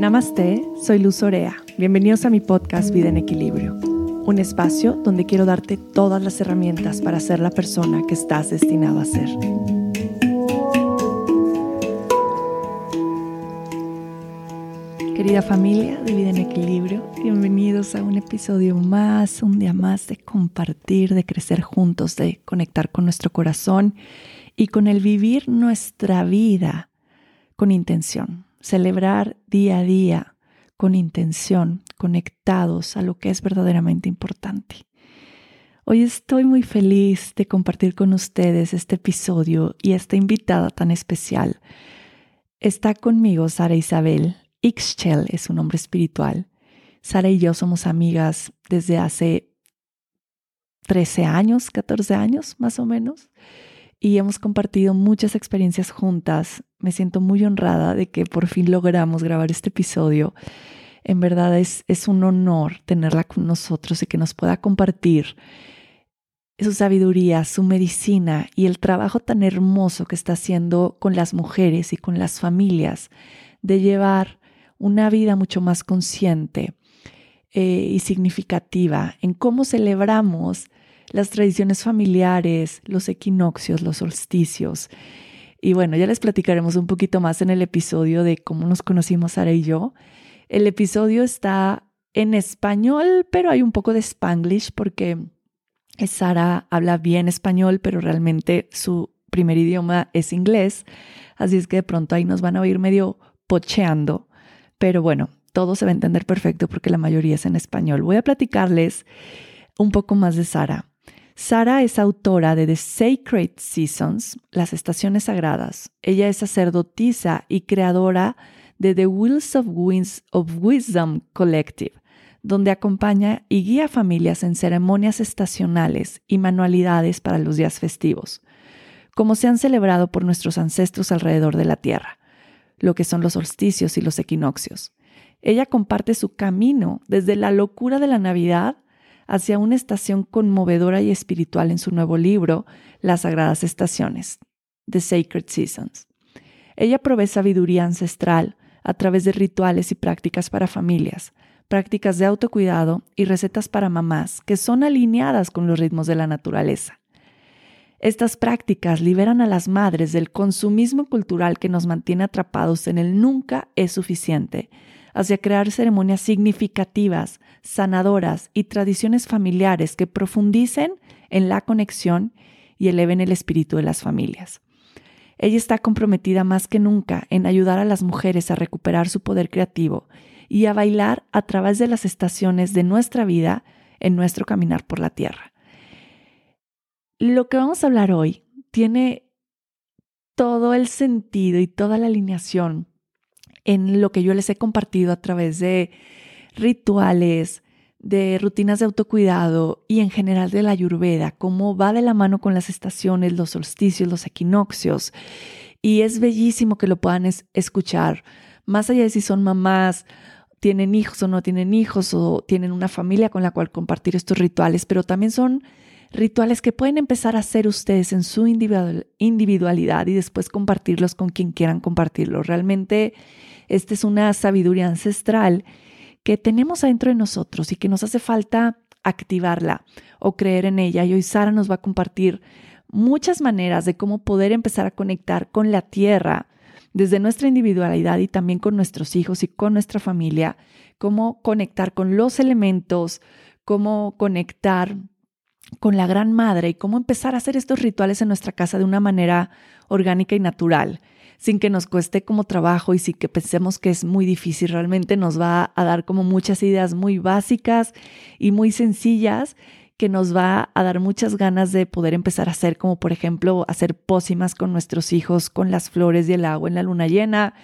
Namaste, soy Luz Orea. Bienvenidos a mi podcast Vida en Equilibrio, un espacio donde quiero darte todas las herramientas para ser la persona que estás destinado a ser. Querida familia de Vida en Equilibrio, bienvenidos a un episodio más, un día más de compartir, de crecer juntos, de conectar con nuestro corazón y con el vivir nuestra vida con intención, celebrar día a día con intención, conectados a lo que es verdaderamente importante. Hoy estoy muy feliz de compartir con ustedes este episodio y esta invitada tan especial. Está conmigo Sara Isabel. Ixchel es su nombre espiritual. Sara y yo somos amigas desde hace 13 años, 14 años más o menos y hemos compartido muchas experiencias juntas. Me siento muy honrada de que por fin logramos grabar este episodio. En verdad es, es un honor tenerla con nosotros y que nos pueda compartir su sabiduría, su medicina y el trabajo tan hermoso que está haciendo con las mujeres y con las familias de llevar una vida mucho más consciente eh, y significativa en cómo celebramos las tradiciones familiares, los equinoccios, los solsticios. Y bueno, ya les platicaremos un poquito más en el episodio de cómo nos conocimos Sara y yo. El episodio está en español, pero hay un poco de spanglish porque Sara habla bien español, pero realmente su primer idioma es inglés. Así es que de pronto ahí nos van a oír medio pocheando. Pero bueno, todo se va a entender perfecto porque la mayoría es en español. Voy a platicarles un poco más de Sara. Sara es autora de The Sacred Seasons, las estaciones sagradas. Ella es sacerdotisa y creadora de The Wheels of, of Wisdom Collective, donde acompaña y guía familias en ceremonias estacionales y manualidades para los días festivos, como se han celebrado por nuestros ancestros alrededor de la Tierra, lo que son los solsticios y los equinoccios. Ella comparte su camino desde la locura de la Navidad hacia una estación conmovedora y espiritual en su nuevo libro, Las Sagradas Estaciones, The Sacred Seasons. Ella provee sabiduría ancestral a través de rituales y prácticas para familias, prácticas de autocuidado y recetas para mamás que son alineadas con los ritmos de la naturaleza. Estas prácticas liberan a las madres del consumismo cultural que nos mantiene atrapados en el nunca es suficiente hacia crear ceremonias significativas, sanadoras y tradiciones familiares que profundicen en la conexión y eleven el espíritu de las familias. Ella está comprometida más que nunca en ayudar a las mujeres a recuperar su poder creativo y a bailar a través de las estaciones de nuestra vida en nuestro caminar por la tierra. Lo que vamos a hablar hoy tiene todo el sentido y toda la alineación en lo que yo les he compartido a través de rituales, de rutinas de autocuidado y en general de la ayurveda, cómo va de la mano con las estaciones, los solsticios, los equinoccios. Y es bellísimo que lo puedan escuchar, más allá de si son mamás, tienen hijos o no tienen hijos, o tienen una familia con la cual compartir estos rituales, pero también son rituales que pueden empezar a hacer ustedes en su individualidad y después compartirlos con quien quieran compartirlos. Realmente esta es una sabiduría ancestral que tenemos adentro de nosotros y que nos hace falta activarla o creer en ella. Y hoy Sara nos va a compartir muchas maneras de cómo poder empezar a conectar con la tierra desde nuestra individualidad y también con nuestros hijos y con nuestra familia, cómo conectar con los elementos, cómo conectar con la Gran Madre y cómo empezar a hacer estos rituales en nuestra casa de una manera orgánica y natural sin que nos cueste como trabajo y sin que pensemos que es muy difícil. Realmente nos va a dar como muchas ideas muy básicas y muy sencillas que nos va a dar muchas ganas de poder empezar a hacer, como por ejemplo hacer pócimas con nuestros hijos, con las flores y el agua en la luna llena.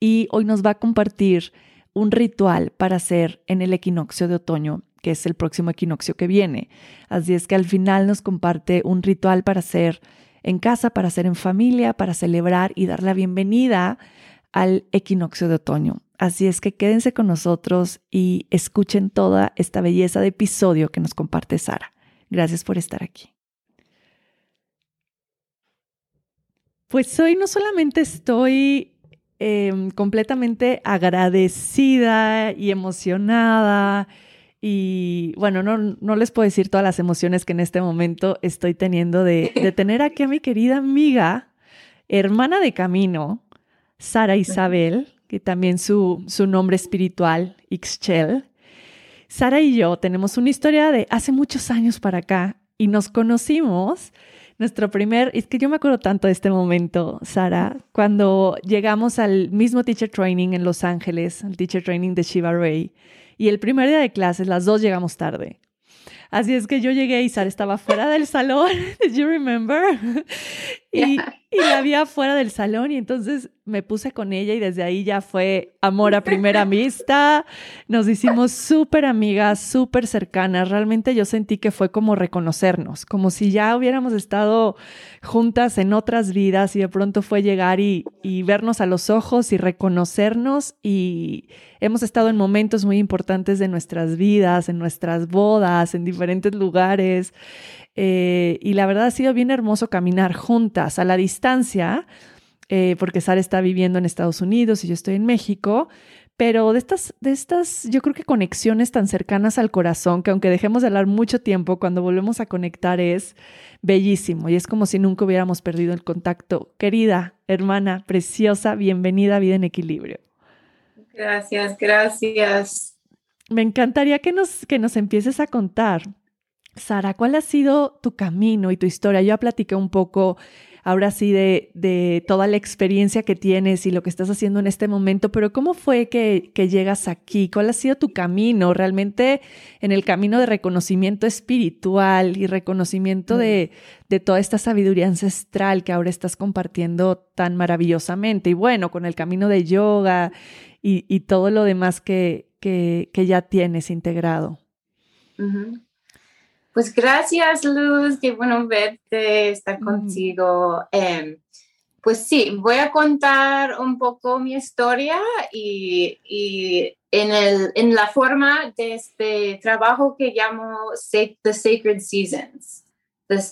Y hoy nos va a compartir un ritual para hacer en el equinoccio de otoño, que es el próximo equinoccio que viene. Así es que al final nos comparte un ritual para hacer en casa, para hacer en familia, para celebrar y dar la bienvenida al equinoccio de otoño. Así es que quédense con nosotros y escuchen toda esta belleza de episodio que nos comparte Sara. Gracias por estar aquí. Pues hoy no solamente estoy em, completamente agradecida y emocionada. Y bueno, no, no, les puedo decir todas las emociones que en este momento estoy teniendo de, de tener aquí a mi querida amiga, hermana de camino, Sara Isabel, que también su, su nombre espiritual, Ixchel. Sara y yo tenemos una historia de hace muchos años para acá y nos conocimos nuestro primer, es que yo me acuerdo tanto de este momento, Sara, cuando llegamos al mismo teacher training en Los Ángeles, el teacher training de Shiva Ray, y el primer día de clases, las dos llegamos tarde. Así es que yo llegué y Sara estaba fuera del salón, ¿do you remember? Y, y la vi afuera del salón y entonces me puse con ella y desde ahí ya fue amor a primera vista. Nos hicimos súper amigas, súper cercanas. Realmente yo sentí que fue como reconocernos, como si ya hubiéramos estado juntas en otras vidas y de pronto fue llegar y, y vernos a los ojos y reconocernos y hemos estado en momentos muy importantes de nuestras vidas, en nuestras bodas, en diferentes lugares. Eh, y la verdad ha sido bien hermoso caminar juntas a la distancia, eh, porque Sara está viviendo en Estados Unidos y yo estoy en México, pero de estas, de estas, yo creo que conexiones tan cercanas al corazón, que aunque dejemos de hablar mucho tiempo, cuando volvemos a conectar es bellísimo y es como si nunca hubiéramos perdido el contacto. Querida, hermana, preciosa, bienvenida a Vida en Equilibrio. Gracias, gracias. Me encantaría que nos, que nos empieces a contar Sara, ¿cuál ha sido tu camino y tu historia? Yo ya platiqué un poco ahora sí de, de, toda la experiencia que tienes y lo que estás haciendo en este momento, pero ¿cómo fue que, que, llegas aquí? ¿Cuál ha sido tu camino realmente en el camino de reconocimiento espiritual y reconocimiento de, de toda esta sabiduría ancestral que ahora estás compartiendo tan maravillosamente? Y bueno, con el camino de yoga y, y todo lo demás que, que, que ya tienes integrado. Pues gracias, Luz, qué bueno verte, estar mm. contigo. Em, pues sí, voy a contar un poco mi historia y, y en, el, en, la forma de este trabajo que llamo The Sacred Seasons,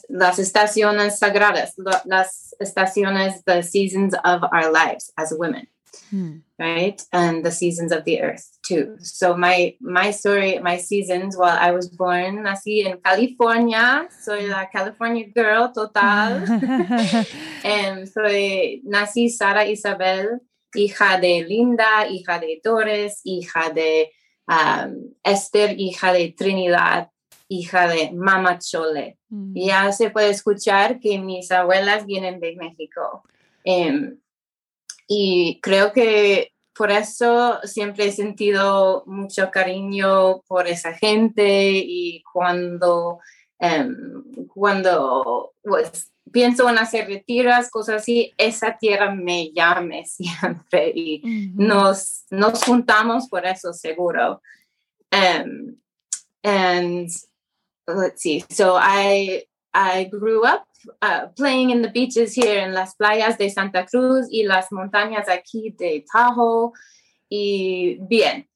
las estaciones sagradas, las estaciones, the seasons of our lives as women. Hmm. right? And the seasons of the earth too. So my my story my seasons while i was born nací en california soy la california girl total. And soy nací sara isabel hija de linda hija de torres hija de um, esther hija de trinidad hija de mama chole. Mm. ya se puede escuchar que mis abuelas vienen de méxico. Um, y creo que por eso siempre he sentido mucho cariño por esa gente y cuando, em, cuando pues, pienso en hacer retiras, cosas así, esa tierra me llame siempre y nos, nos juntamos por eso seguro. Um, and let's see, so I, I grew up uh, playing in the beaches here en las playas de Santa Cruz y las montañas aquí de Tahoe. Y bien,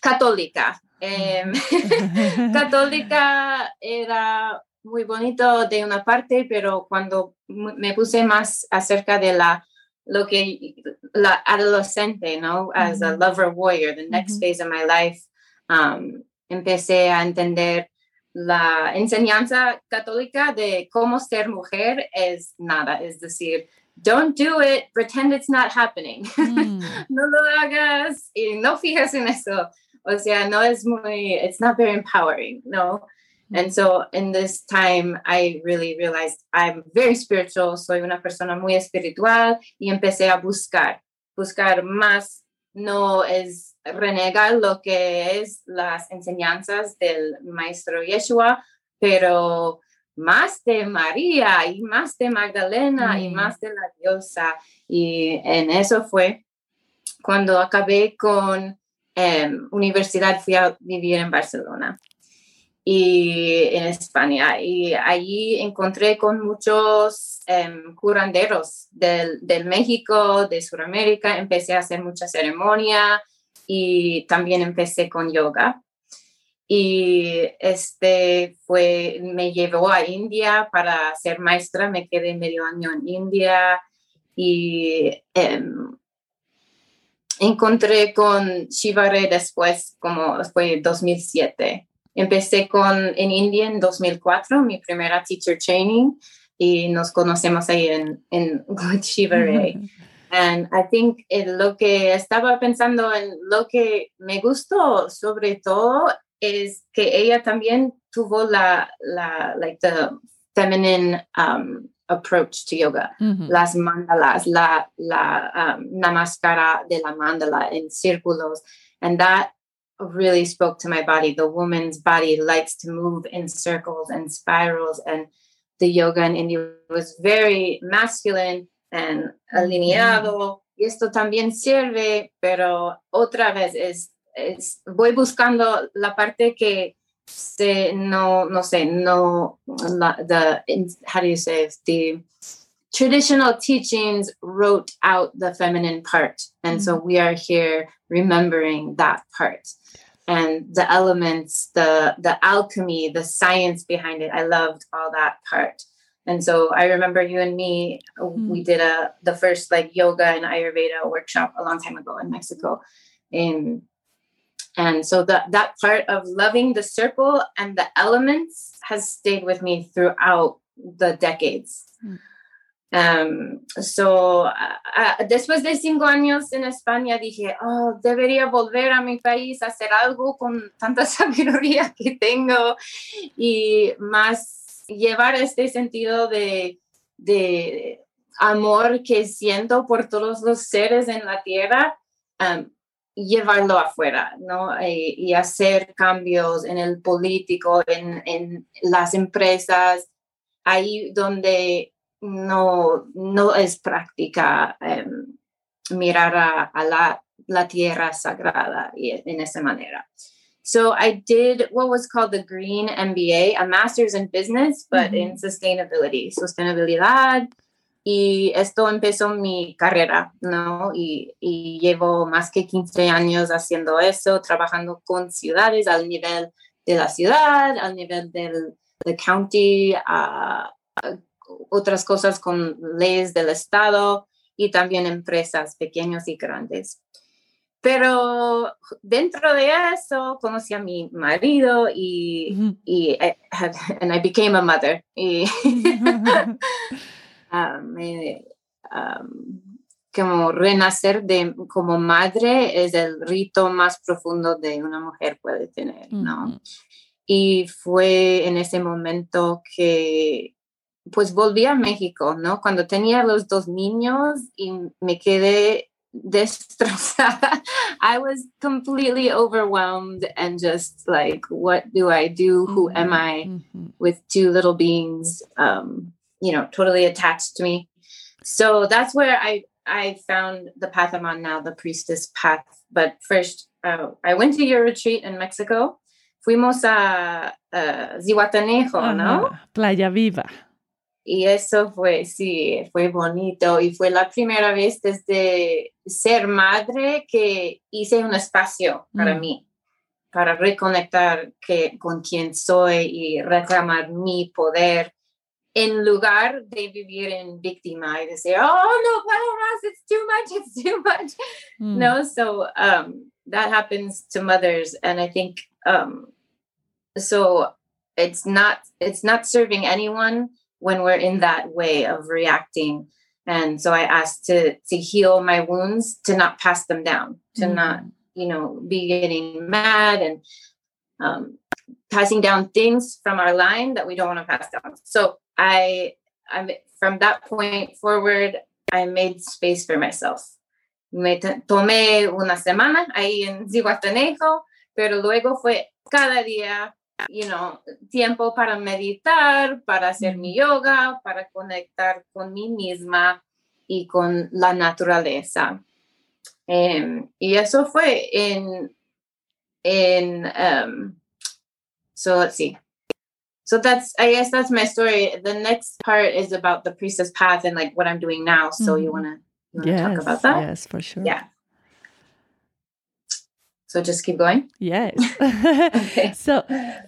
católica. Eh, católica era muy bonito de una parte, pero cuando me puse más acerca de la lo que la adolescente, ¿no? As a lover warrior, the next phase of my life, um, empecé a entender la enseñanza católica de cómo ser mujer es nada, es decir, don't do it, pretend it's not happening. Mm. no lo hagas y no fijas en eso. O sea, no es muy, it's not very empowering, no. Mm. And so in this time, I really realized I'm very spiritual, soy una persona muy espiritual y empecé a buscar, buscar más, no es renegar lo que es las enseñanzas del maestro Yeshua, pero más de María y más de Magdalena y mm. más de la diosa. Y en eso fue cuando acabé con em, universidad, fui a vivir en Barcelona y en España. Y allí encontré con muchos em, curanderos del, del, México, de Sudamérica. Empecé a hacer mucha ceremonia y también empecé con yoga. Y este fue, me llevó a India para ser maestra, me quedé medio año en India y em, encontré con Shiva después, como fue 2007. Empecé con en India en 2004, mi primera teacher training, y nos conocemos ahí en, en Shiva And I think lo que estaba pensando en lo que me gustó sobre todo es que ella también tuvo la, la like the feminine um, approach to yoga, las mandalas, la, la um, namaskara de la mandala in círculos. And that really spoke to my body. The woman's body likes to move in circles and spirals. And the yoga in India was very masculine and alineado. Y esto también sirve, pero otra vez es, es voy buscando la parte que se, no, no sé, no, la, the, how do you say it? The traditional teachings wrote out the feminine part. And mm-hmm. so we are here remembering that part and the elements, the, the alchemy, the science behind it. I loved all that part. And so I remember you and me, mm-hmm. we did a the first like yoga and Ayurveda workshop a long time ago in Mexico. And and so that that part of loving the circle and the elements has stayed with me throughout the decades. Mm. Um, so uh, uh, después de cinco años en España dije, oh, debería volver a mi país a hacer algo con tanta sabiduría que tengo y más llevar este sentido de, de amor que siento por todos los seres en la tierra um, llevarlo afuera, ¿no? Eh, y hacer cambios en el político, en, en las empresas, ahí donde no, no es práctica em, mirar a, la, la, tierra sagrada en esa manera. So I did what was called the Green MBA, a master's in business, but in sustainability, sostenibilidad, y esto empezó mi carrera, ¿no? Y, y, llevo más que 15 años haciendo eso, trabajando con ciudades al nivel de la ciudad, al nivel del county, otras cosas con leyes del estado y también empresas pequeñas y grandes. Pero dentro de eso conocí a mi marido y, y eh, and I became a mother. Y como renacer de, como madre es el rito más profundo de una mujer puede tener, ¿no? Y fue en ese momento que pues volví a México, ¿no? Cuando tenía los dos niños y me quedé destrozada. I was completely overwhelmed and just like, what do I do? Who am I with two little beings? Um, you know totally attached to me so that's where i i found the path i'm on now the priestess path but first uh, i went to your retreat in mexico fuimos a uh, Zihuatanejo, ¿no? Playa Viva. Y eso fue, sí, fue bonito y fue la primera vez desde ser madre que hice un espacio para mm. mí, para reconectar que, con quién soy y reclamar mi poder en lugar de vivir en víctima y decir, oh, no puedo más, it's too much, it's too much. Mm. No, so um, that happens to mothers. And I think, um, so it's not, it's not serving anyone when we're in that way of reacting. And so I asked to, to heal my wounds, to not pass them down, to mm. not, you know, be getting mad and um, passing down things from our line that we don't want to pass down. So I, I from that point forward, I made space for myself. Me tomé una semana ahí en Zihuatanejo, pero luego fue cada día, you know, tiempo para meditar, para hacer mi yoga, para conectar con mí misma y con la naturaleza. Um, y eso fue en, en um, so let's see, so that's i guess that's my story. The next part is about the priestess path and like what i'm doing now. So mm-hmm. you want to yes, talk about that? yes for sure. Yeah So just keep going. Yes. So,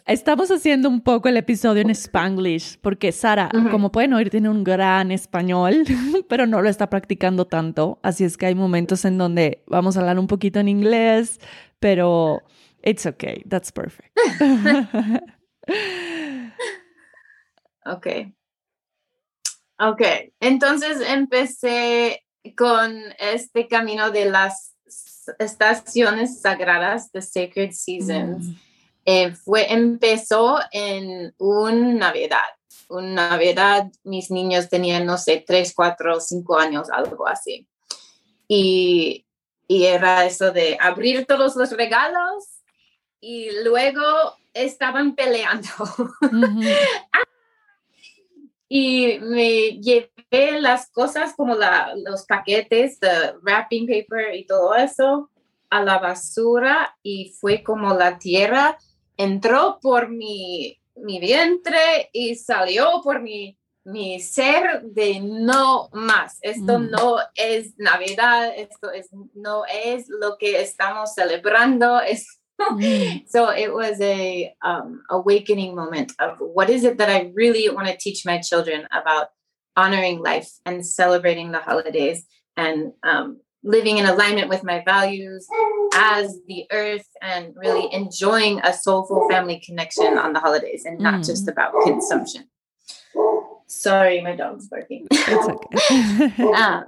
estamos haciendo un poco el episodio en Spanglish porque Sara, como pueden oír, tiene un gran español, pero no lo está practicando tanto. Así es que hay momentos en donde vamos a hablar un poquito en inglés, pero it's okay. That's perfect. ok. Ok. Entonces empecé con este camino de las estaciones sagradas, the sacred seasons, mm. eh, fue, empezó en un Navidad. Una Navidad, mis niños tenían, no sé, tres, cuatro, cinco años, algo así. Y, y era eso de abrir todos los regalos y luego estaban peleando. y me llevé las cosas como la, los paquetes de wrapping paper y todo eso a la basura y fue como la tierra entró por mi, mi vientre y salió por mi, mi ser de no más. Esto mm. no es Navidad, esto es, no es lo que estamos celebrando, es Mm. so it was a um, awakening moment of what is it that I really want to teach my children about honoring life and celebrating the holidays and um, living in alignment with my values as the earth and really enjoying a soulful family connection on the holidays and not mm. just about consumption. Sorry, my dog's barking. It's okay. um,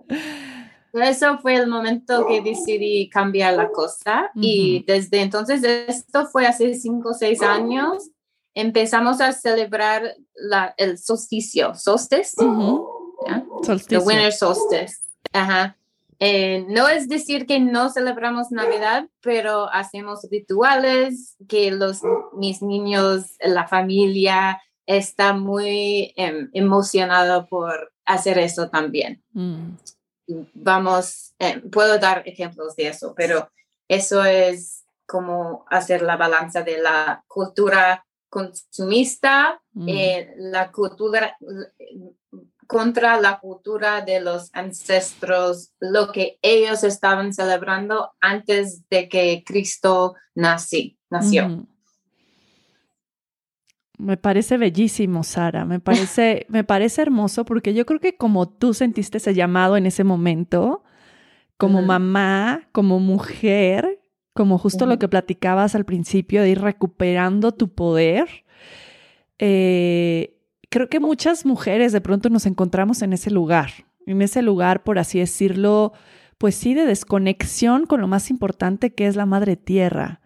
Eso fue el momento que decidí cambiar la cosa y desde entonces, esto fue hace cinco o seis años, empezamos a celebrar la, el solsticio, solstice, solsticio. winter solstice. Ajá. Eh, no es decir que no celebramos Navidad, pero hacemos rituales que los, mis niños, la familia está muy em, emocionado por hacer eso también. Mm vamos, eh, puedo dar ejemplos de eso, pero eso es como hacer la balanza de la cultura consumista, mm. eh, la cultura contra la cultura de los ancestros, lo que ellos estaban celebrando antes de que Cristo nací, nació. Mm. Me parece bellísimo, Sara. Me parece, me parece hermoso porque yo creo que como tú sentiste ese llamado en ese momento, como mamá, como mujer, como justo lo que platicabas al principio de ir recuperando tu poder, eh, creo que muchas mujeres de pronto nos encontramos en ese lugar, en ese lugar, por así decirlo, pues sí, de desconexión con lo más importante que es la madre tierra.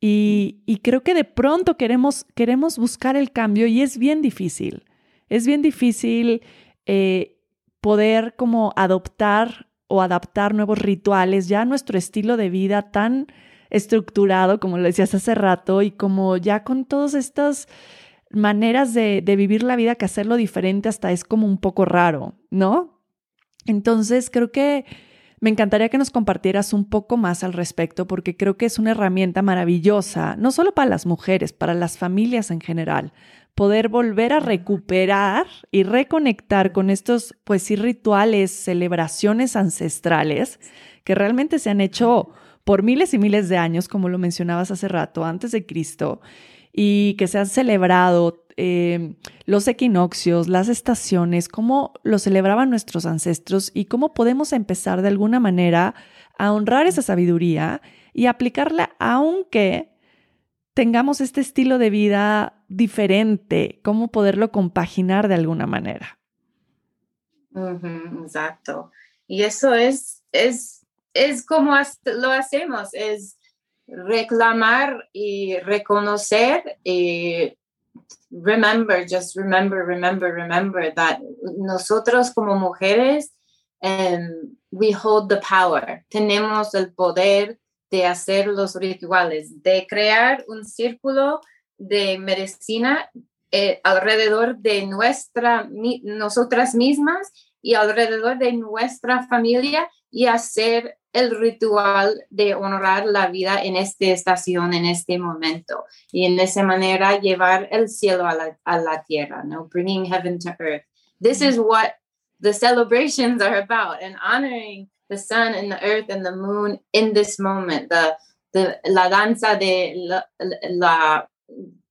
Y, creo que de pronto queremos, queremos buscar el cambio y es bien difícil. Es bien difícil eh, poder como adoptar o adaptar nuevos rituales ya nuestro estilo de vida tan estructurado, como lo decías hace rato, y como ya con todas estas maneras de vivir la vida que hacerlo diferente hasta es como un poco raro, ¿no? Entonces creo que me encantaría que nos compartieras un poco más al respecto porque creo que es una herramienta maravillosa, no solo para las mujeres, para las familias en general, poder volver a recuperar y reconectar con estos, pues sí, rituales, celebraciones ancestrales que realmente se han hecho por miles y miles de años, como lo mencionabas hace rato, antes de Cristo, y que se han celebrado eh, los equinoccios, las estaciones, cómo lo celebraban nuestros ancestros y cómo podemos empezar de alguna manera a honrar esa sabiduría y aplicarla aunque tengamos este estilo de vida diferente, cómo poderlo compaginar de alguna manera. exacto. Y eso es, es, es como lo hacemos, es reclamar y reconocer y remember, just remember, remember, remember that nosotros como mujeres, um, we hold the power. Tenemos el poder de hacer los rituales, de crear un círculo de medicina eh, alrededor de nuestra, nosotras mismas y alrededor de nuestra familia y hacer el ritual de honrar la vida en esta estación, en este momento, y en esa manera llevar el cielo a la, a la tierra, ¿no? Bringing heaven to earth. This is what the celebrations are about, and honoring the sun and the earth and the moon in this moment, the la danza de la,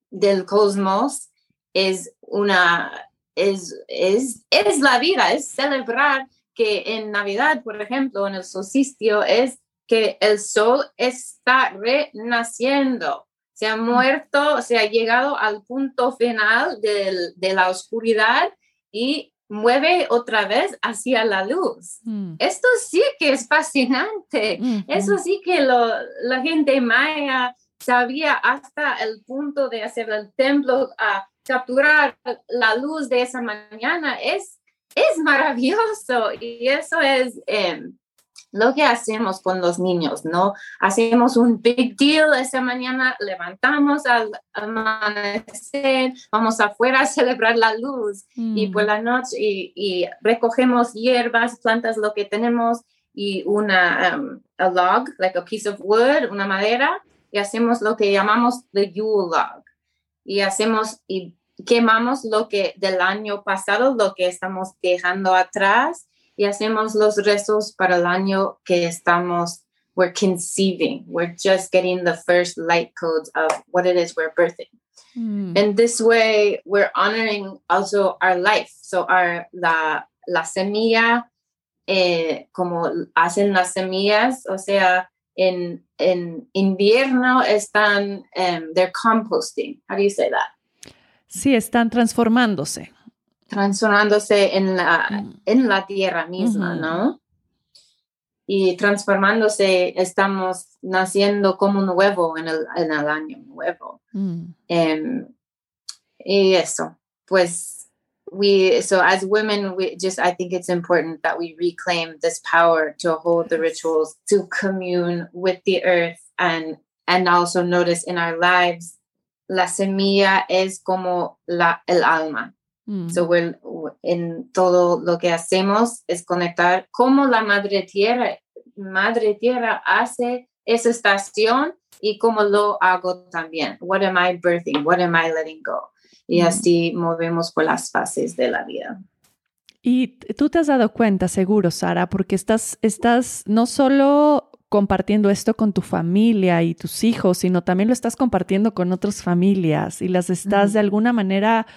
del cosmos es una, es, es, es la vida, es celebrar que en Navidad, por ejemplo, en el solsticio, es que el sol está renaciendo. Se ha muerto, se ha llegado al punto final de la oscuridad y mueve otra vez hacia la luz. Mm. Esto sí que es fascinante. Eso sí que la gente maya sabía hasta el punto de hacer el templo a capturar la luz de esa mañana. Es, es maravilloso y eso es... Em, lo que hacemos con los niños, ¿no? Hacemos un big deal esa mañana, levantamos al amanecer, vamos afuera a celebrar la luz y por mm. la noche y, recogemos hierbas, plantas, lo que tenemos y una um, a log, like a piece of wood, una madera y hacemos lo que llamamos the Yule log y hacemos y quemamos lo que del año pasado, lo que estamos dejando atrás y hacemos los rezos para el año que estamos, we're conceiving, we're just getting the first light codes of what it is we're birthing. Mm. And this way, we're honoring also our life. So, our, la, la semilla, eh, como hacen las semillas, o sea, en, en invierno están, um, they're composting. How do you say that? Sí, están transformándose transformándose en la, mm. en la tierra misma, ¿no? Y transformándose, estamos naciendo como un nuevo en el, en el año nuevo. Mm. Em, y eso, pues, we, so as women, we just, I think it's important that we reclaim this power to hold the rituals, to commune with the earth, and, and also notice in our lives, la semilla es como la, el alma. Mm. So en todo lo que hacemos es conectar cómo la madre tierra, madre tierra hace esa estación y cómo lo hago también. What am I birthing? What am I letting go? Y mm. así movemos por las fases de la vida. Y tú te has dado cuenta, seguro, Sara, porque estás, estás no solo compartiendo esto con tu familia y tus hijos, sino también lo estás compartiendo con otras familias y las estás de alguna manera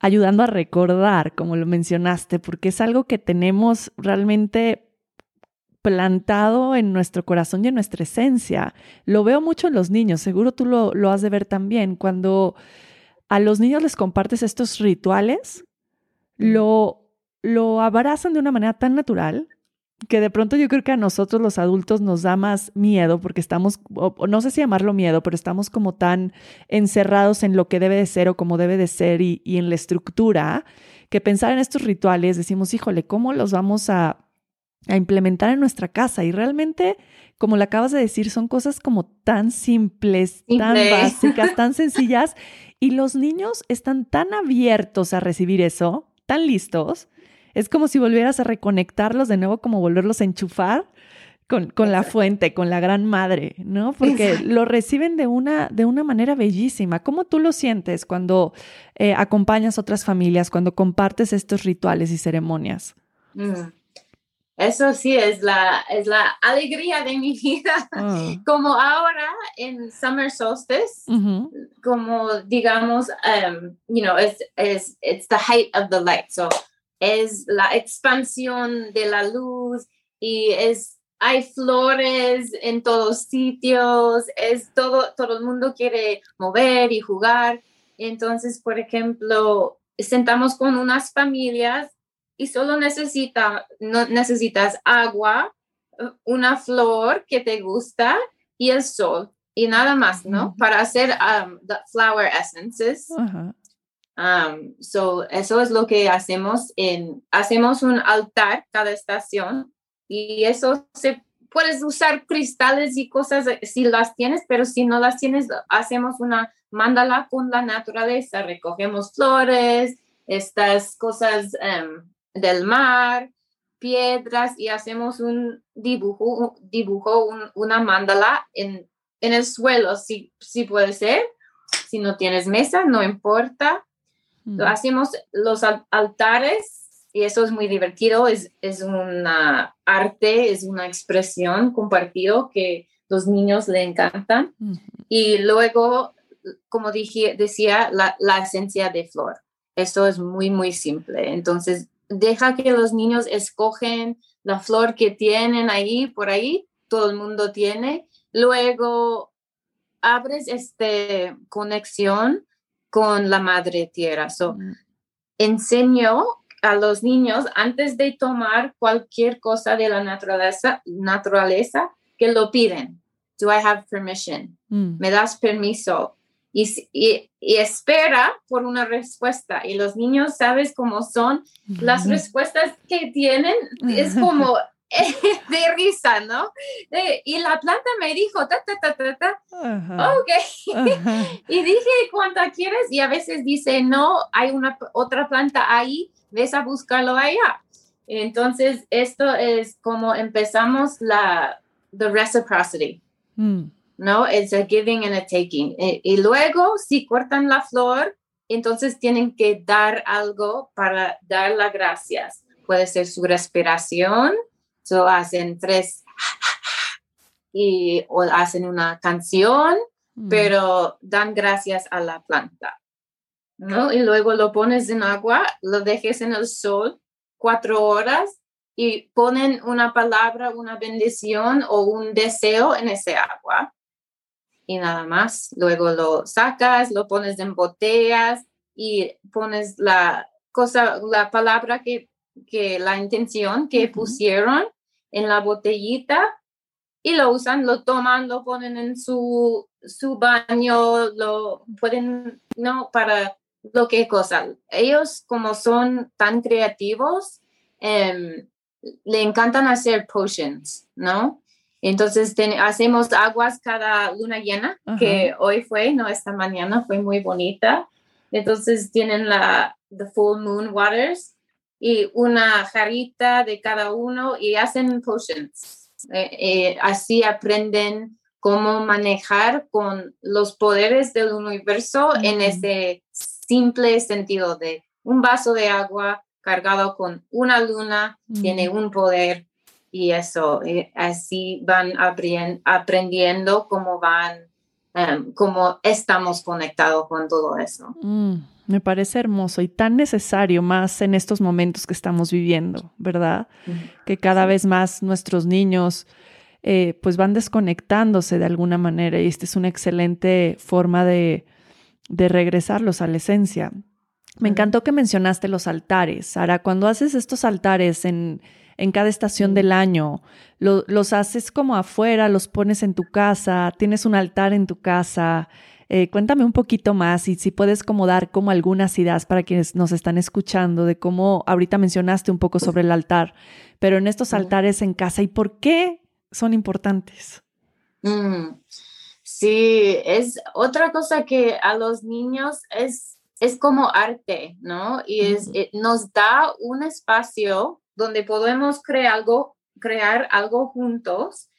ayudando a recordar, como lo mencionaste, porque es algo que tenemos realmente plantado en nuestro corazón y en nuestra esencia. Lo veo mucho en los niños, seguro tú lo, lo has de ver también. Cuando a los niños les compartes estos rituales, lo, lo abrazan de una manera tan natural que de pronto yo creo que a nosotros los adultos nos da más miedo porque estamos, no sé si llamarlo miedo, pero estamos como tan encerrados en lo que debe de ser o como debe de ser y, en la estructura, que pensar en estos rituales decimos, híjole, ¿cómo los vamos a, a implementar en nuestra casa? Y realmente, como le acabas de decir, son cosas como tan simples, tan básicas, tan sencillas, y los niños están tan abiertos a recibir eso, tan listos es como si volvieras a reconectarlos de nuevo, como volverlos a enchufar con, con la fuente, con la gran madre, ¿no? Porque lo reciben de una, de una manera bellísima. ¿Cómo tú lo sientes cuando eh, acompañas otras familias, cuando compartes estos rituales y ceremonias? Mm. Eso sí es la, es la alegría de mi vida. Ah. Como ahora en Summer Solstice, como digamos, um, you know, it's, it's, it's the height of the light. So es la expansión de la luz y es hay flores en todos sitios, es todo, todo el mundo quiere mover y jugar. Entonces, por ejemplo, sentamos con unas familias y solo necesita, no, necesitas agua, una flor que te gusta y el sol y nada más, ¿no? Para hacer um, flower essences. Um, so eso es lo que hacemos en, hacemos un altar cada estación y eso se puedes usar cristales y cosas si las tienes, pero si no las tienes, hacemos una mandala con la naturaleza, recogemos flores, estas cosas um, del mar, piedras y hacemos un dibujo, dibujo una mandala en, en el suelo, si, si puede ser. Si no tienes mesa, no importa hacemos los altares y eso es muy divertido, es, es una arte, es una expresión compartido que los niños le encantan. Y luego, como dije, decía, la, la esencia de flor. Eso es muy, muy simple. Entonces, deja que los niños escogen la flor que tienen ahí, por ahí, todo el mundo tiene. Luego, abres esta conexión con la madre tierra. So, Enseño a los niños antes de tomar cualquier cosa de la naturaleza, naturaleza que lo piden. Do I have permission? Mm. ¿Me das permiso? Y, y, espera por una respuesta. Y los niños, ¿sabes cómo son? Las respuestas que tienen es como de risa, ¿no? y la planta me dijo, ta, ta, ta, ta, ta. Ok. y dije, ¿cuánta quieres? Y a veces dice, no, hay una otra planta ahí, ves a buscarlo allá. Entonces, esto es como empezamos la the reciprocity. Mm. ¿No? Es a giving and a taking. Y, y luego, si cortan la flor, entonces tienen que dar algo para dar las gracias. Puede ser su respiración, So hacen tres y o hacen una canción, mm. pero dan gracias a la planta. ¿no? Y luego lo pones en agua, lo dejes en el sol cuatro horas y ponen una palabra, una bendición o un deseo en ese agua. Y nada más. Luego lo sacas, lo pones en botellas y pones la cosa, la palabra que, que la intención que pusieron en la botellita y lo usan, lo toman, lo ponen en su, su baño, lo pueden, no, para lo que cosa. Ellos como son tan creativos, em, le encantan hacer potions, ¿no? Entonces hacemos aguas cada luna llena, que hoy fue, no esta mañana, fue muy bonita. Entonces tienen la the full moon waters y una jarita de cada uno y hacen potions. Eh, eh, así aprenden cómo manejar con los poderes del universo en ese simple sentido de un vaso de agua cargado con una luna, tiene un poder y eso, eh, así van aprendiendo cómo van, um, cómo estamos conectados con todo eso. Mm. Me parece hermoso y tan necesario más en estos momentos que estamos viviendo, ¿verdad? Que cada vez más nuestros niños eh, pues van desconectándose de alguna manera y esta es una excelente forma de, de regresarlos a la esencia. Me encantó que mencionaste los altares. Sara, cuando haces estos altares en, en cada estación del año, los haces como afuera, los pones en tu casa, tienes un altar en tu casa. Eh, cuéntame un poquito más y si puedes como dar como algunas ideas para quienes nos están escuchando de cómo ahorita mencionaste un poco sobre el altar, pero en estos altares en casa y por qué son importantes. Mm, sí, es otra cosa que a los niños es, es como arte, ¿no? Y es, eh, nos da un espacio donde podemos crear algo, crear algo juntos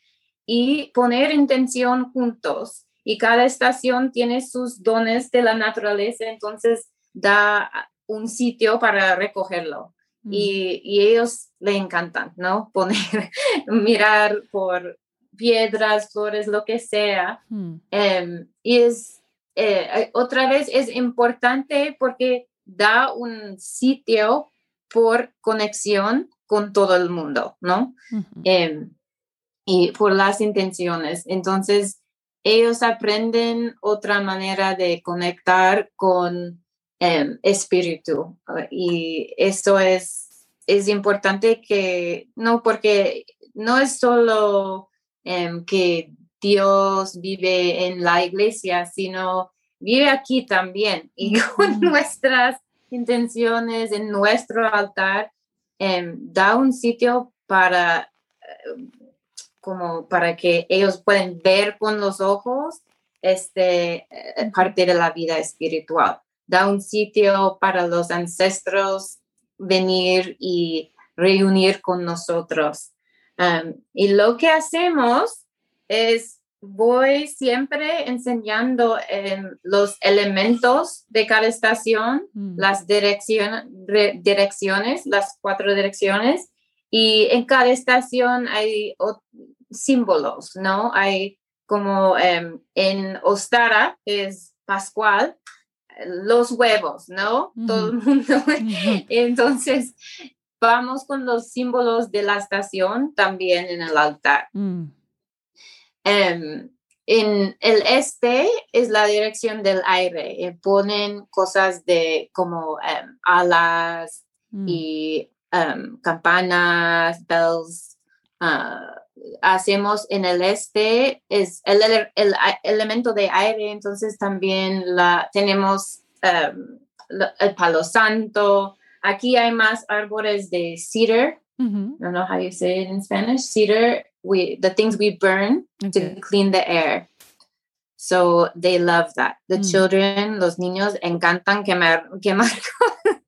y poner intención juntos y cada estación tiene sus dones de la naturaleza, entonces da un sitio para recogerlo. Mm. Y, ellos le encantan, ¿no? Poner, mirar por piedras, flores, lo que sea. Mm. Em, y es, eh, otra vez, es importante porque da un sitio por conexión con todo el mundo, ¿no? Em, y por las intenciones. Entonces, ellos aprenden otra manera de conectar con em, espíritu. Y eso es, es importante que, no, porque no es solo em, que Dios vive en la iglesia, sino vive aquí también y con nuestras intenciones en nuestro altar, em, da un sitio para como para que ellos puedan ver con los ojos este, eh, parte de la vida espiritual. Da un sitio para los ancestros venir y reunir con nosotros. Um, y lo que hacemos es, voy siempre enseñando los elementos de cada estación, mm. las direcciones, las cuatro direcciones, y en cada estación hay símbolos, ¿no? Hay como em, en Ostara, es Pascual, los huevos, ¿no? Todo el mundo. Entonces, vamos con los símbolos de la estación también en el altar. Mm. Em, en el este es la dirección del aire. Eh, ponen cosas de como em, alas mm. y em, campanas, bells. Ah, hacemos en el este es el, el, elemento de aire, entonces también la, tenemos el palo santo. Aquí hay más árboles de cedar. I don't know how you say it in Spanish. Cedar we the things we burn to clean the air. So they love that. The mm. children, los niños encantan quemar, quemar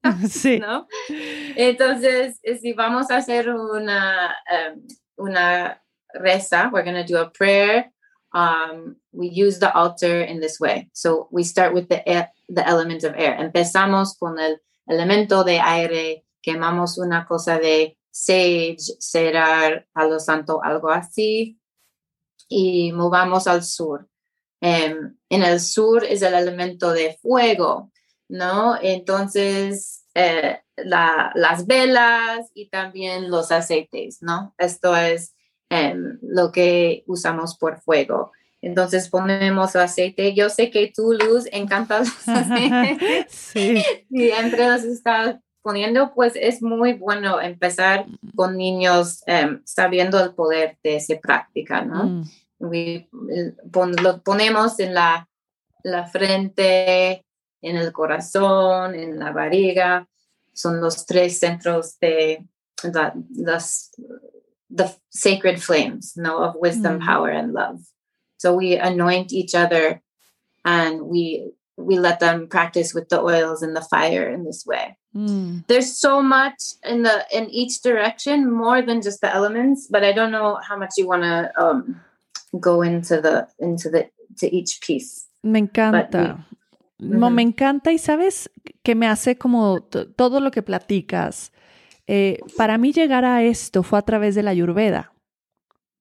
sí. ¿no? Entonces, si vamos a hacer una, um, una reza, we're going to do a prayer. Um, we use the altar in this way. So we start with the air, the element of air. Empezamos con el elemento de aire, quemamos una cosa de sage, cedar, palo santo, algo así, y movamos al sur. Em, en el sur es el elemento de fuego, ¿no? Entonces, eh, las velas y también los aceites, ¿no? Esto es em, lo que usamos por fuego. Entonces ponemos aceite. Yo sé que tú, Luz, encanta los aceites. sí. Siempre los estás poniendo, pues es muy bueno empezar con niños em, sabiendo el poder de esa práctica, ¿no? Mm. lo ponemos en la, la frente, en el corazón, en la barriga. Son los tres centros de las the sacred flames, no, of wisdom, mm. power, and love. So we anoint each other, and we we let them practice with the oils and the fire in this way. Mm. There's so much in the in each direction, more than just the elements. But I don't know how much you want to um, go into the into the to each piece. Me encanta. We, no, mm-hmm. me encanta y sabes que me hace como todo lo que platicas. Eh, para mí llegar a esto fue a través de la Ayurveda.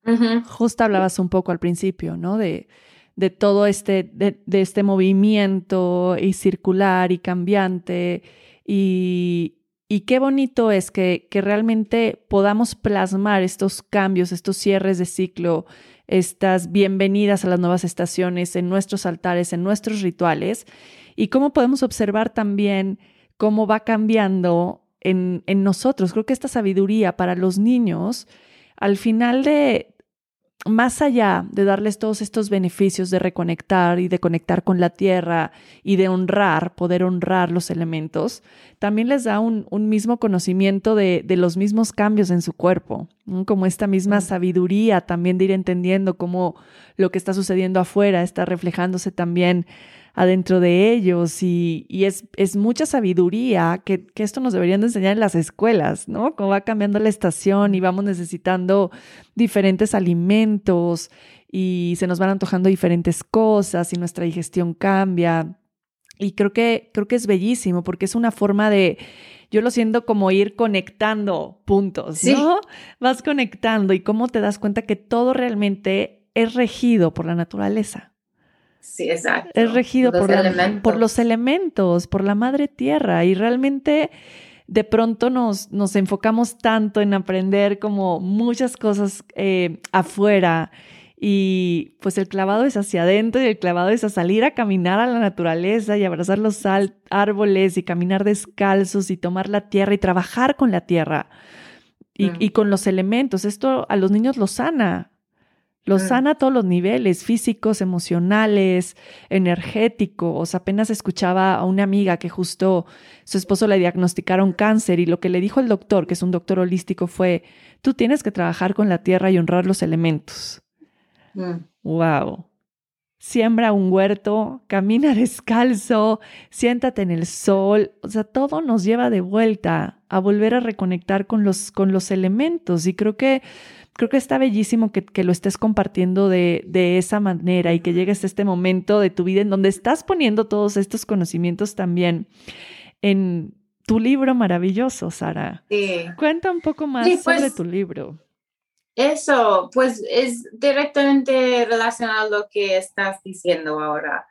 Mm-hmm. Justo hablabas un poco al principio, ¿no? De, de todo este, de, de este movimiento y circular y cambiante y, qué bonito es que, realmente podamos plasmar estos cambios, estos cierres de ciclo, estas bienvenidas a las nuevas estaciones en nuestros altares, en nuestros rituales, y cómo podemos observar también cómo va cambiando en, nosotros. Creo que esta sabiduría para los niños, al final de, más allá de darles todos estos beneficios de reconectar y de conectar con la tierra y de honrar, poder honrar los elementos, también les da un, mismo conocimiento de, los mismos cambios en su cuerpo, como esta misma sabiduría también de ir entendiendo cómo lo que está sucediendo afuera está reflejándose también adentro de ellos y, es, es, mucha sabiduría que, esto nos deberían de enseñar en las escuelas, ¿no? Cómo va cambiando la estación y vamos necesitando diferentes alimentos y se nos van antojando diferentes cosas y nuestra digestión cambia. Y creo que, creo que es bellísimo porque es una forma de, yo lo siento como ir conectando puntos, ¿no? Vas conectando y cómo te das cuenta que todo realmente es regido por la naturaleza. Sí, exacto. Es regido por, por, los elementos, por la madre tierra y realmente de pronto nos, nos enfocamos tanto en aprender como muchas cosas eh, afuera y pues el clavado es hacia adentro y el clavado es a salir a caminar a la naturaleza y abrazar los árboles y caminar descalzos y tomar la tierra y trabajar con la tierra y, y con los elementos. Esto a los niños los sana. Los mm. sana a todos los niveles, físicos, emocionales, energéticos. Apenas escuchaba a una amiga que justo su esposo le diagnosticaron cáncer y lo que le dijo el doctor, que es un doctor holístico, fue, tú tienes que trabajar con la tierra y honrar los elementos. Wow. Mm. Siembra un huerto, camina descalzo, siéntate en el sol. O sea, todo nos lleva de vuelta a volver a reconectar con los, con los elementos. Y creo que creo que está bellísimo que, lo estés compartiendo de, esa manera y que llegues a este momento de tu vida en donde estás poniendo todos estos conocimientos también en tu libro maravilloso, Sara. Sí. Cuenta un poco más sobre pues, tu libro. Eso, pues es directamente relacionado a lo que estás diciendo ahora.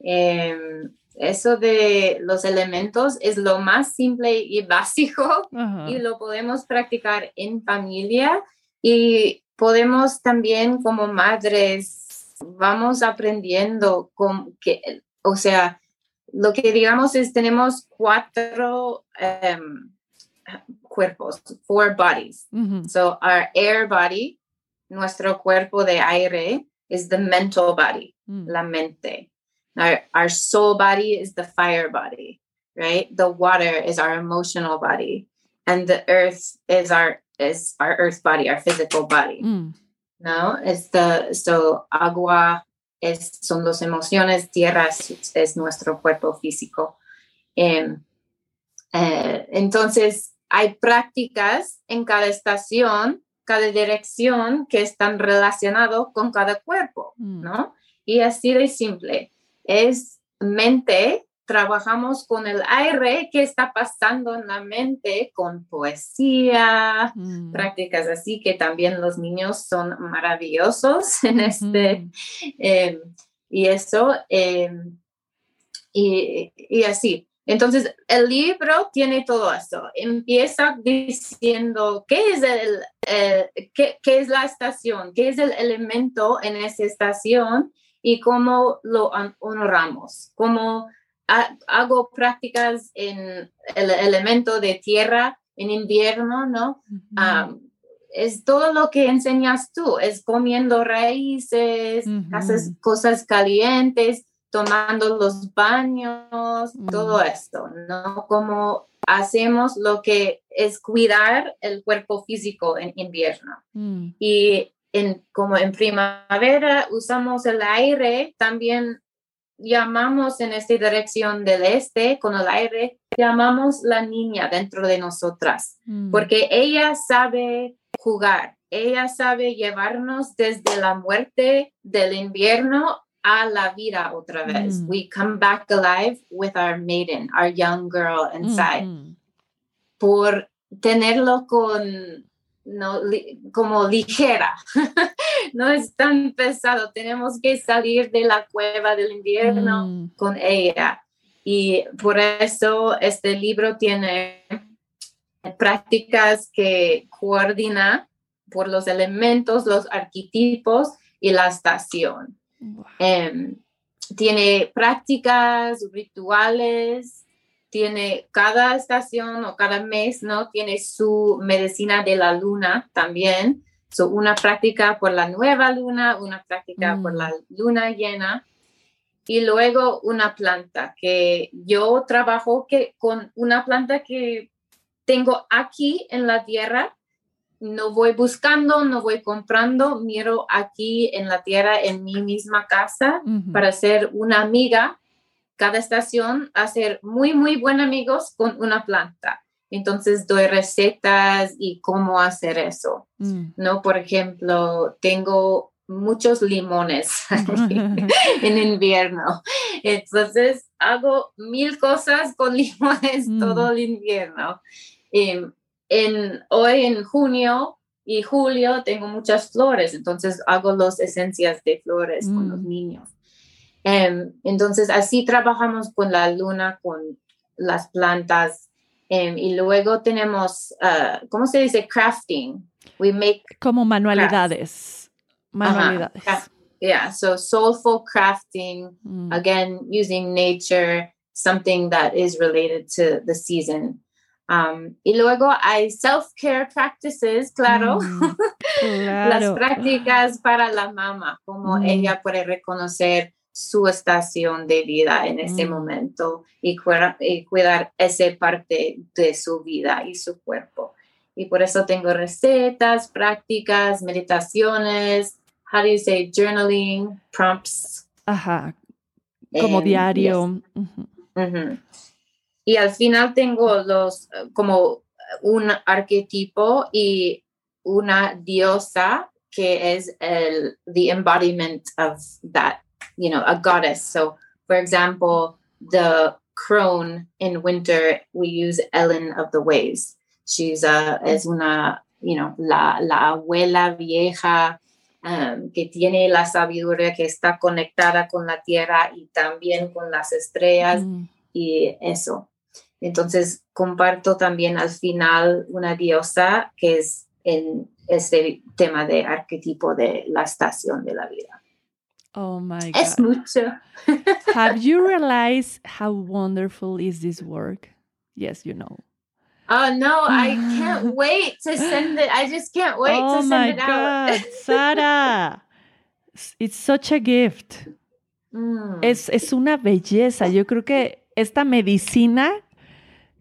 Em, eso de los elementos es lo más simple y básico y lo podemos practicar en familia y podemos también como madres, vamos aprendiendo con que, o sea, lo que digamos es tenemos cuatro um, cuerpos, four bodies. So our air body, nuestro cuerpo de aire, is the mental body, mm. la mente. Our, our soul body is the fire body, right? The water is our emotional body, and the earth is our is our earth body, our physical body. Mm. No, it's the so agua es, son las emociones, tierra es, es nuestro cuerpo físico. Eh, eh, entonces, hay prácticas en cada estación, cada dirección que están relacionados con cada cuerpo, mm. ¿no? Y así de simple. Es mente, trabajamos con el aire que está pasando en la mente, con poesía, mm. prácticas así que también los niños son maravillosos en este. Em, y eso, em, y, y así. Entonces, el libro tiene todo eso. Empieza diciendo qué es, el, qué, es la estación, qué es el elemento en esa estación y cómo lo honramos, cómo hago prácticas en el elemento de tierra en invierno, ¿no? es todo lo que enseñas tú, es comiendo raíces, haces cosas calientes, tomando los baños, todo esto, ¿no? Como hacemos lo que es cuidar el cuerpo físico en invierno. Mm. Y en, como en primavera usamos el aire, también llamamos en esta dirección del este, con el aire, llamamos la niña dentro de nosotras, mm. porque ella sabe jugar, ella sabe llevarnos desde la muerte del invierno a la vida otra vez. Mm. We come back alive with our maiden, our young girl inside. Mm-hmm. Por tenerlo con, no, como ligera. no es tan pesado. Tenemos que salir de la cueva del invierno mm. con ella. Y por eso este libro tiene prácticas que coordina por los elementos, los arquetipos y la estación. Em, tiene prácticas, rituales, tiene cada estación o cada mes, ¿no? Tiene su medicina de la luna también. So, una práctica por la nueva luna, una práctica por mm. la luna llena y luego una planta que yo trabajo que, con una planta que tengo aquí en la tierra no voy buscando, no voy comprando, miro aquí en la tierra, en mi misma casa, para ser una amiga, cada estación, hacer muy, muy buenos amigos con una planta. Entonces doy recetas y cómo hacer eso. Mm. ¿No? Por ejemplo, tengo muchos limones en invierno. Entonces hago mil cosas con limones mm. todo el invierno. Em, hoy en junio y julio tengo muchas flores, entonces hago las esencias de flores con los mm. niños. Em, entonces así trabajamos con la luna, con las plantas em, y luego tenemos, uh, ¿cómo se dice? Crafting. We make como manualidades. Manualidades. Yeah, so soulful crafting, mm. again, using nature, something that is related to the season. Um, y luego hay self-care practices, claro, mm, las prácticas para la mamá, como mm. ella puede reconocer su estación de vida en este mm. momento y, y, cuidar esa parte de su vida y su cuerpo. Y por eso tengo recetas, prácticas, meditaciones, how do you say, journaling, prompts. Ajá, como diario. Y al final tengo los como un arquetipo y una diosa que es el the embodiment of that, you know, a goddess. So, for example, the crone in winter, we use Ellen of the Ways. She's a, es una you know, la, la abuela vieja um, que tiene la sabiduría, que está conectada con la tierra y también con las estrellas mm. y eso. Entonces comparto también al final una diosa que es en este tema de arquetipo de la estación de la vida. Oh my God. Es mucho. Have you realized how wonderful is this work? Yes, you know. Oh no, I can't wait to send it. I just can't wait oh to send it God. out. Sara. It's such a gift. Mm. Es, es una belleza. Yo creo que esta medicina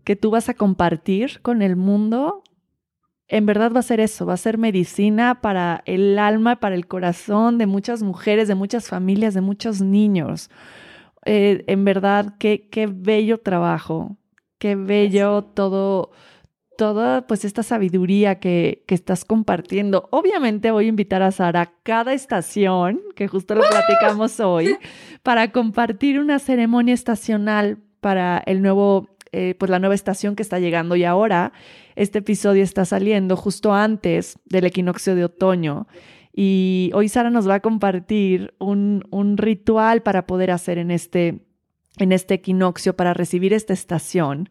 que tú vas a compartir con el mundo en verdad va a ser eso, va a ser medicina para el alma, para el corazón de muchas mujeres, de muchas familias, de muchos niños. Eh, en verdad, qué, qué bello trabajo, qué bello todo, toda pues esta sabiduría que, que, estás compartiendo. Obviamente voy a invitar a Sara a cada estación, que justo lo platicamos hoy, para compartir una ceremonia estacional para el nuevo eh, pues la nueva estación que está llegando y ahora este episodio está saliendo justo antes del equinoccio de otoño. Y hoy Sara nos va a compartir un, un ritual para poder hacer en este, en este equinoccio, para recibir esta estación.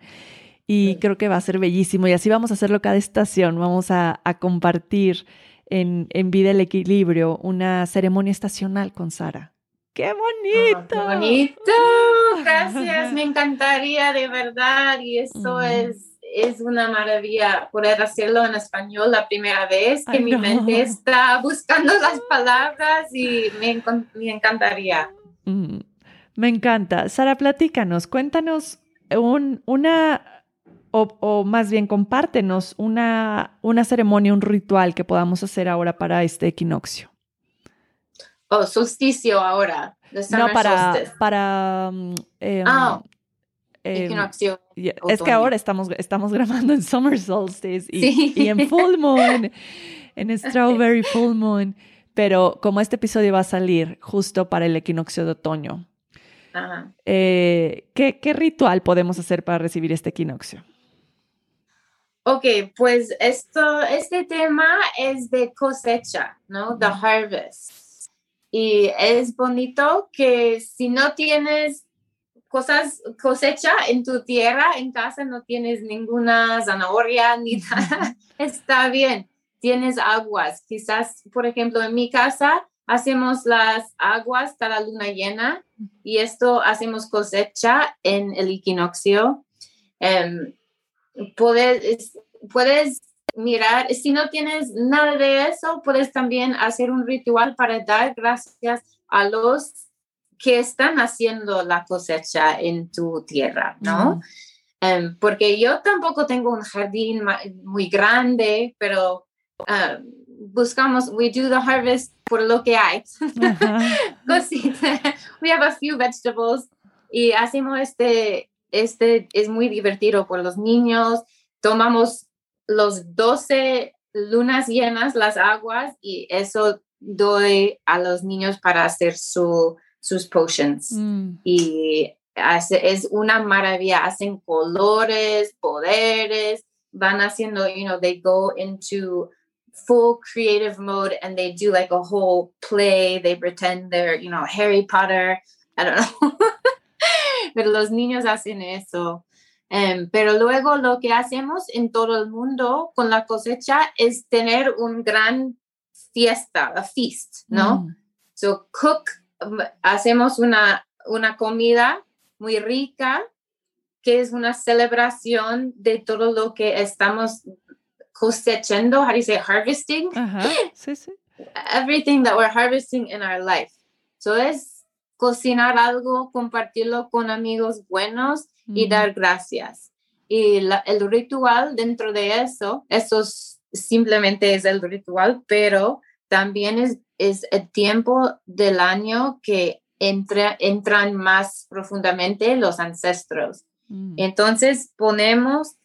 Y creo que va a ser bellísimo. Y así vamos a hacerlo cada estación. Vamos a, a compartir en, en Vida el Equilibrio una ceremonia estacional con Sara. ¡Qué bonito! qué bonito! Gracias, me encantaría de verdad y eso es, es una maravilla poder hacerlo en español la primera vez que mi mente está buscando las palabras y me, me encantaría. Me encanta. Sara, platícanos, cuéntanos un, una, o, o, más bien compártenos una, una ceremonia, un ritual que podamos hacer ahora para este equinoccio. Oh, solsticio ahora. No, para, para um, em, ah, em, es que ahora estamos, estamos grabando en Summer Solstice y, en Full Moon, en Strawberry Full Moon, pero como este episodio va a salir justo para el equinoccio de otoño, eh, ¿qué, ¿qué, ritual podemos hacer para recibir este equinoccio? Ok, pues esto, este tema es de cosecha, ¿no? The harvest. Y es bonito que si no tienes cosas cosecha en tu tierra, en casa no tienes ninguna zanahoria ni nada, está bien. Tienes aguas. Quizás, por ejemplo, en mi casa hacemos las aguas cada luna llena y esto hacemos cosecha en el equinoccio. Um, puedes, puedes mirar, si no tienes nada de eso, puedes también hacer un ritual para dar gracias a los que están haciendo la cosecha en tu tierra, ¿no? Em, porque yo tampoco tengo un jardín muy grande, pero um, buscamos, we do the harvest por lo que hay. we have a few vegetables y hacemos este, este es muy divertido por los niños. Tomamos los 12 lunas llenas, las aguas, y eso doy a los niños para hacer su, sus potions. Mm. Y es una maravilla, hacen colores, poderes, van haciendo, you know, they go into full creative mode and they do like a whole play, they pretend they're, you know, Harry Potter, I don't know. Pero los niños hacen eso. Em, pero luego lo que hacemos en todo el mundo con la cosecha es tener un gran fiesta, a feast, ¿no? Mm. So cook, um, hacemos una, una comida muy rica que es una celebración de todo lo que estamos cosechando, how do you say harvesting? Sí, sí. Everything that we're harvesting in our life. So es cocinar algo, compartirlo con amigos buenos y dar gracias. Y el ritual dentro de eso, eso simplemente es el ritual, pero también es, es el tiempo del año que entra, entran más profundamente los ancestros. Mm. Entonces ponemos,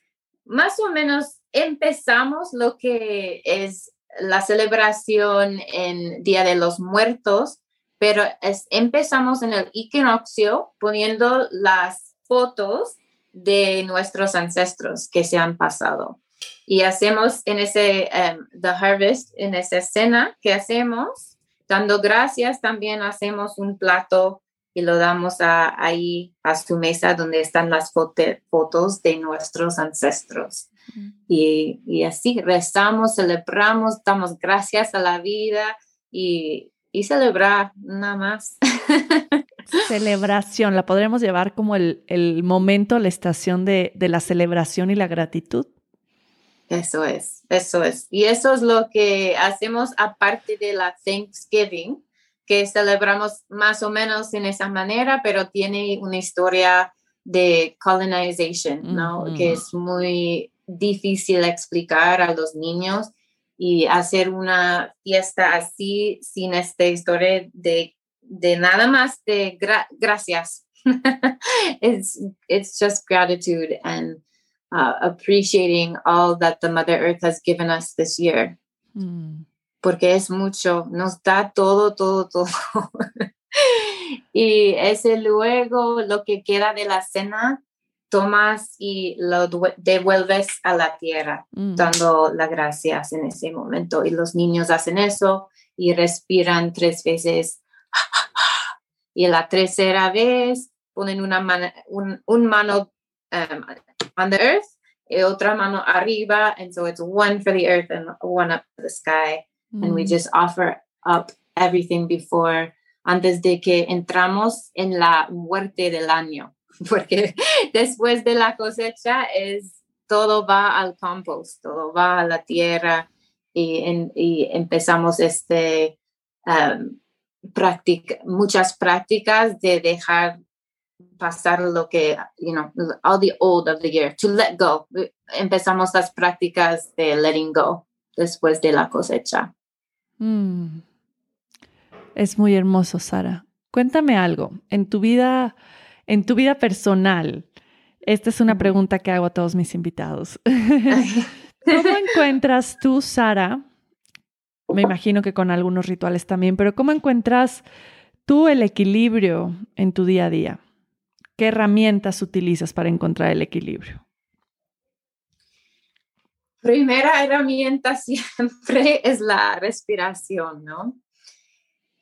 más o menos empezamos lo que es la celebración en Día de los Muertos, pero es, empezamos en el equinoccio poniendo las fotos de nuestros ancestros que se han pasado. Y hacemos en ese, um, The Harvest, en esa escena que hacemos, dando gracias, también hacemos un plato y lo damos a, ahí a su mesa donde están las fotos de nuestros ancestros. Y, y, así rezamos, celebramos, damos gracias a la vida y, y celebrar nada más. Celebración, la podremos llevar como el, el momento, la estación de, de, la celebración y la gratitud. Eso es, eso es. Y eso es lo que hacemos aparte de la Thanksgiving, que celebramos más o menos en esa manera, pero tiene una historia de colonization, ¿no? Que es muy difícil explicar a los niños y hacer una fiesta así sin esta historia de, de nada más de gracias. it's, it's just gratitude and uh, appreciating all that the Mother Earth has given us this year. Mm. Porque es mucho, nos da todo, todo, todo. y ese luego lo que queda de la cena tomas y lo devuelves a la tierra, mm. dando las gracias en ese momento. Y los niños hacen eso y respiran tres veces. Y la tercera vez ponen una mano, un, un mano um, on the earth y otra mano arriba. And so it's one for the earth and one up for the sky. Mm. And we mm. just offer up everything before, antes de que entramos en la muerte del año. porque después de la cosecha es todo va al compost, todo va a la tierra y, empezamos este um, muchas prácticas de dejar pasar lo que, you know, all the old of the year, to let go. Empezamos las prácticas de letting go después de la cosecha. Mm. Es muy hermoso, Sara. Cuéntame algo. En tu vida en tu vida personal, esta es una pregunta que hago a todos mis invitados. ¿Cómo encuentras tú, Sara? Me imagino que con algunos rituales también, pero ¿cómo encuentras tú el equilibrio en tu día a día? ¿Qué herramientas utilizas para encontrar el equilibrio? Primera herramienta siempre es la respiración, ¿no?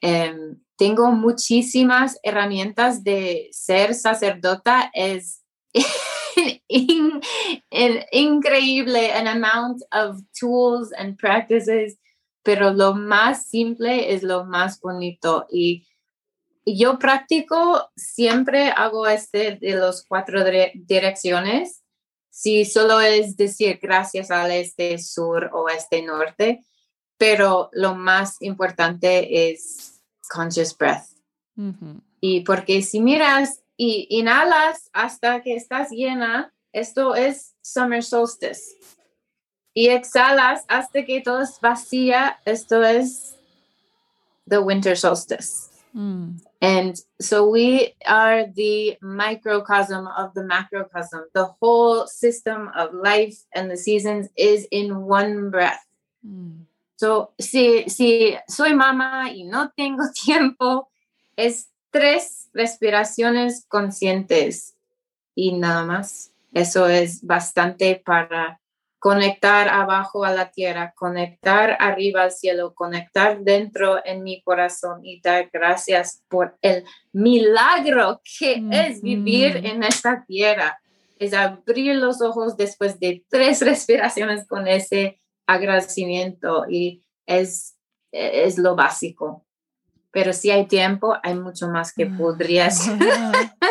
Em, tengo muchísimas herramientas de ser sacerdota. Es increíble an amount of tools and practices, pero lo más simple es lo más bonito. Y yo practico, siempre hago este de los cuatro direcciones. Si solo es decir gracias al este, sur o este, norte, pero lo más importante es conscious breath. Y porque si miras y inhalas hasta que estás llena, esto es summer solstice. Y exhalas hasta que todo es vacía, esto es the winter solstice. Mm. And so we are the microcosm of the macrocosm. The whole system of life and the seasons is in one breath. Mm. So, si, si soy mamá y no tengo tiempo, es tres respiraciones conscientes y nada más. Eso es bastante para conectar abajo a la tierra, conectar arriba al cielo, conectar dentro en mi corazón y dar gracias por el milagro que es vivir en esta tierra. Es abrir los ojos después de tres respiraciones con ese agradecimiento y es, es lo básico. Pero si hay tiempo, hay mucho más que mm. podrías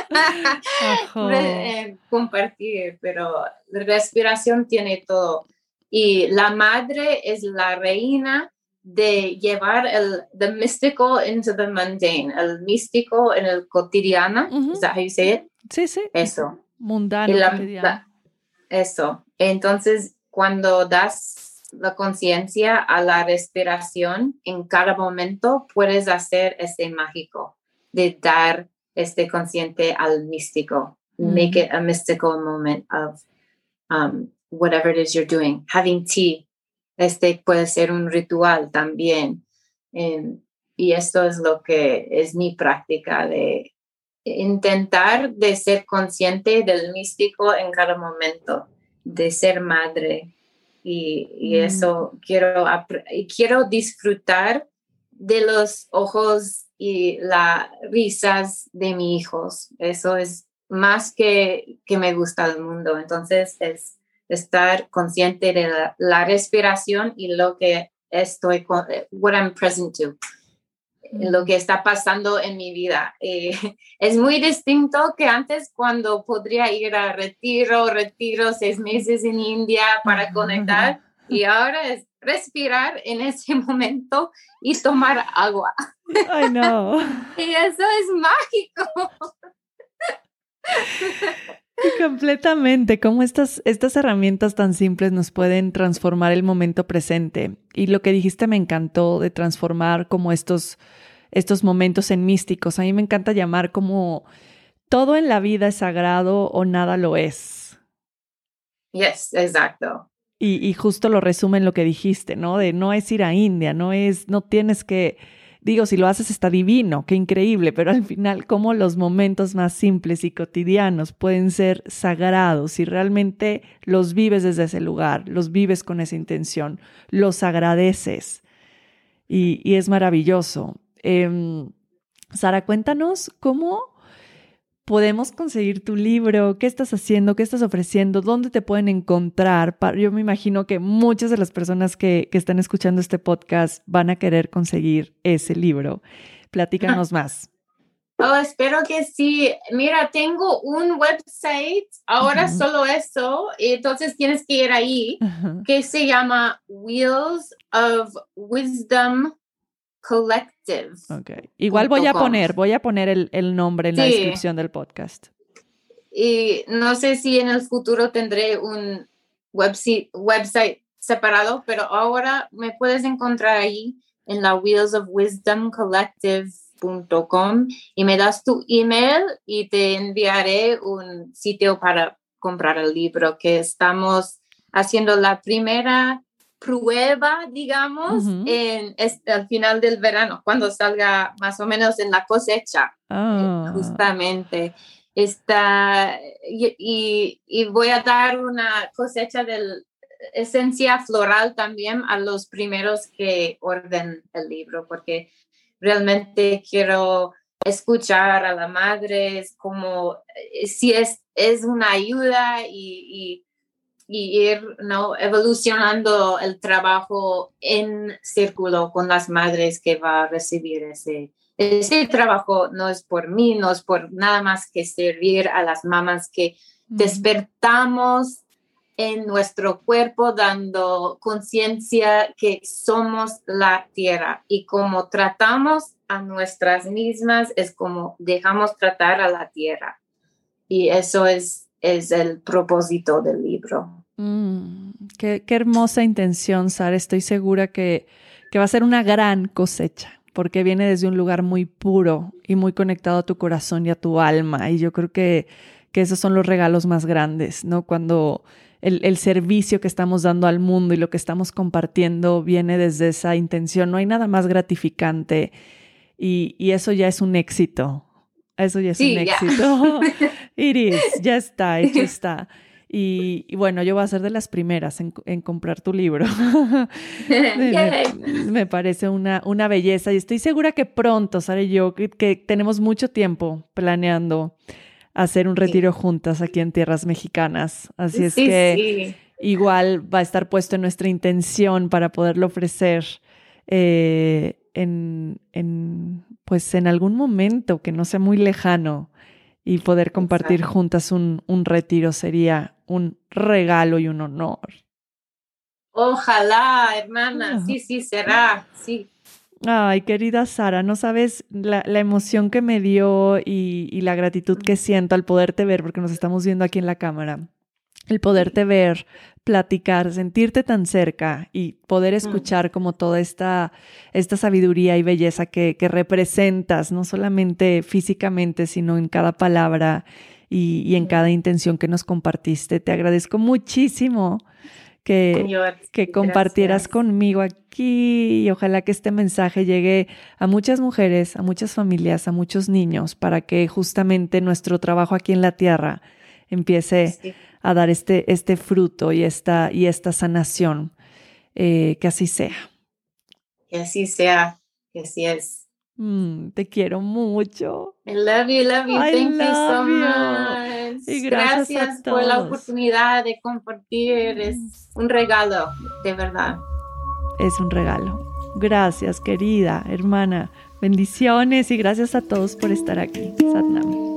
eh, compartir, pero la respiración tiene todo. Y la madre es la reina de llevar el the mystical into the mundane, el místico en el cotidiano. ¿Es -huh. Sí, sí. Eso. Mundano. eso. Entonces, cuando das la conciencia a la respiración en cada momento, puedes hacer este mágico de dar este consciente al místico. Make it a mystical moment of um, whatever it is you're doing. Having tea, este puede ser un ritual también. Em, y esto es lo que es mi práctica de intentar de ser consciente del místico en cada momento, de ser madre y, mm. eso quiero, quiero disfrutar de los ojos y las risas de mis hijos. Eso es más que, que me gusta del mundo. Entonces es estar consciente de la, respiración y lo que estoy, what I'm present to, lo mm. que está pasando en mi vida. Eh, es muy distinto que antes cuando podría ir a retiro, retiro seis meses en India para conectar y ahora es respirar en ese momento y tomar agua. Ay, no. y eso es mágico. Completamente, como estas, estas herramientas tan simples nos pueden transformar el momento presente. Y lo que dijiste me encantó de transformar como estos, estos momentos en místicos. A mí me encanta llamar como todo en la vida es sagrado o nada lo es. Yes, exacto. Y, y justo lo resume en lo que dijiste, ¿no? De no es ir a India, no es, no tienes que Digo, si lo haces está divino, qué increíble, pero al final, cómo los momentos más simples y cotidianos pueden ser sagrados si realmente los vives desde ese lugar, los vives con esa intención, los agradeces. Y, es maravilloso. Em, Sara, cuéntanos cómo podemos conseguir tu libro? ¿Qué estás haciendo? ¿Qué estás ofreciendo? ¿Dónde te pueden encontrar? Yo me imagino que muchas de las personas que, están escuchando este podcast van a querer conseguir ese libro. Platícanos más. Oh, espero que sí. Mira, tengo un website, ahora solo eso, entonces tienes que ir ahí, que se llama Wheels of Wisdom Collective. Okay. Igual voy a poner, voy a poner el, nombre en la descripción del podcast. Y no sé si en el futuro tendré un website, website separado, pero ahora me puedes encontrar ahí en la Wheels of Wisdom Collective.com y me das tu email y te enviaré un sitio para comprar el libro que estamos haciendo la primera prueba, digamos, en, al final del verano, cuando salga más o menos en la cosecha, ah. justamente. Está, y, y, voy a dar una cosecha de esencia floral también a los primeros que orden el libro, porque realmente quiero escuchar a la madre, como eh, si es, es una ayuda y y ir ¿no? evolucionando el trabajo en círculo con las madres que va a recibir ese, ese trabajo. No es por mí, no es por nada más que servir a las mamás que despertamos en nuestro cuerpo dando conciencia que somos la tierra y como tratamos a nuestras mismas es como dejamos tratar a la tierra. Y eso es es el propósito del libro. Mm, qué, hermosa intención, Sara. Estoy segura que, que va a ser una gran cosecha porque viene desde un lugar muy puro y muy conectado a tu corazón y a tu alma. Y yo creo que, que esos son los regalos más grandes, ¿no? Cuando el, el, servicio que estamos dando al mundo y lo que estamos compartiendo viene desde esa intención. No hay nada más gratificante y, y eso ya es un éxito. Eso ya es un éxito. Iris, ya está, hecho está. Y, bueno, yo voy a ser de las primeras en, comprar tu libro. me, parece una, una belleza y estoy segura que pronto, Sara y yo, que, tenemos mucho tiempo planeando hacer un retiro juntas aquí en tierras mexicanas. Así es que igual va a estar puesto en nuestra intención para poderlo ofrecer eh, en, en, pues en algún momento que no sea muy lejano y poder compartir juntas un, un retiro sería un regalo y un honor. Ojalá, hermana, sí, sí, será, sí. Ay, querida Sara, no sabes la, la emoción que me dio y, y, la gratitud que siento al poderte ver, porque nos estamos viendo aquí en la cámara el poderte ver, platicar, sentirte tan cerca y poder escuchar como toda esta, esta sabiduría y belleza que, que representas, no solamente físicamente, sino en cada palabra y, y, en cada intención que nos compartiste. Te agradezco muchísimo que, que compartieras conmigo aquí y ojalá que este mensaje llegue a muchas mujeres, a muchas familias, a muchos niños, para que justamente nuestro trabajo aquí en la tierra empiece a dar este, este fruto y esta, y esta sanación. Eh, que así sea. Que así sea, que así es. Mm, te quiero mucho. I love you, love you. Thank you so much. Y gracias, por la oportunidad de compartir. Es mm. un regalo, de verdad. Es un regalo. Gracias, querida hermana. Bendiciones y gracias a todos por estar aquí. Satnam.